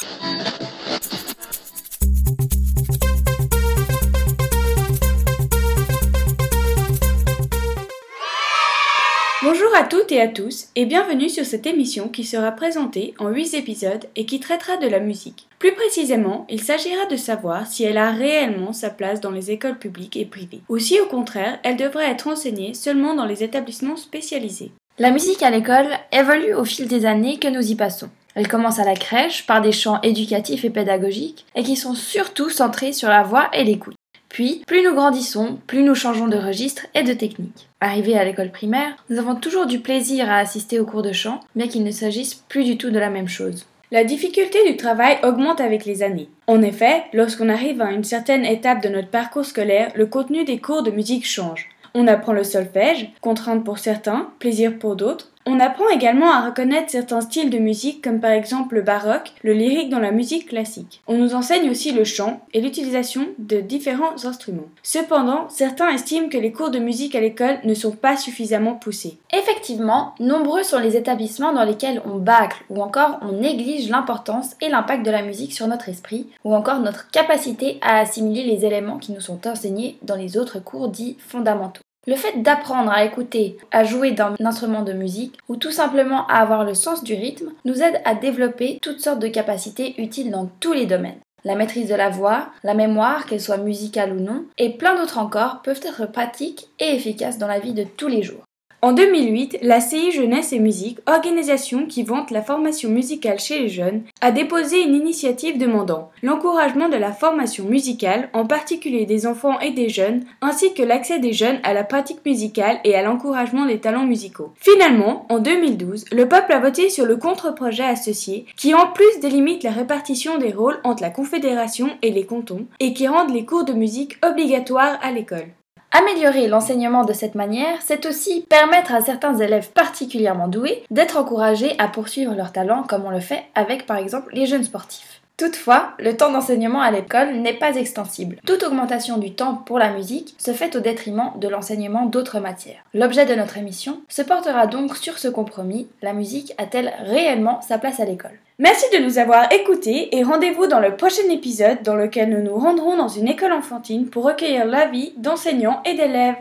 Bonjour à toutes et à tous et bienvenue sur cette émission qui sera présentée en 8 épisodes et qui traitera de la musique. Plus précisément, il s'agira de savoir si elle a réellement sa place dans les écoles publiques et privées, ou si au contraire elle devrait être enseignée seulement dans les établissements spécialisés. La musique à l'école évolue au fil des années que nous y passons. Elle commence à la crèche par des chants éducatifs et pédagogiques et qui sont surtout centrés sur la voix et l'écoute. Puis, plus nous grandissons, plus nous changeons de registre et de technique. Arrivés à l'école primaire, nous avons toujours du plaisir à assister aux cours de chant, bien qu'il ne s'agisse plus du tout de la même chose. La difficulté du travail augmente avec les années. En effet, lorsqu'on arrive à une certaine étape de notre parcours scolaire, le contenu des cours de musique change. On apprend le solfège, contrainte pour certains, plaisir pour d'autres. On apprend également à reconnaître certains styles de musique comme par exemple le baroque, le lyrique dans la musique classique. On nous enseigne aussi le chant et l'utilisation de différents instruments. Cependant, certains estiment que les cours de musique à l'école ne sont pas suffisamment poussés. Effectivement, nombreux sont les établissements dans lesquels on bâcle ou encore on néglige l'importance et l'impact de la musique sur notre esprit ou encore notre capacité à assimiler les éléments qui nous sont enseignés dans les autres cours dits fondamentaux. Le fait d'apprendre à écouter, à jouer d'un instrument de musique ou tout simplement à avoir le sens du rythme nous aide à développer toutes sortes de capacités utiles dans tous les domaines. La maîtrise de la voix, la mémoire, qu'elle soit musicale ou non, et plein d'autres encore peuvent être pratiques et efficaces dans la vie de tous les jours. En 2008, la CI Jeunesse et Musique, organisation qui vante la formation musicale chez les jeunes, a déposé une initiative demandant l'encouragement de la formation musicale, en particulier des enfants et des jeunes, ainsi que l'accès des jeunes à la pratique musicale et à l'encouragement des talents musicaux. Finalement, en 2012, le peuple a voté sur le contre-projet associé qui en plus délimite la répartition des rôles entre la Confédération et les cantons et qui rendent les cours de musique obligatoires à l'école. Améliorer l'enseignement de cette manière, c'est aussi permettre à certains élèves particulièrement doués d'être encouragés à poursuivre leur talent comme on le fait avec par exemple les jeunes sportifs. Toutefois, le temps d'enseignement à l'école n'est pas extensible. Toute augmentation du temps pour la musique se fait au détriment de l'enseignement d'autres matières. L'objet de notre émission se portera donc sur ce compromis. La musique a-t-elle réellement sa place à l'école? Merci de nous avoir écoutés et rendez-vous dans le prochain épisode dans lequel nous nous rendrons dans une école enfantine pour recueillir l'avis d'enseignants et d'élèves.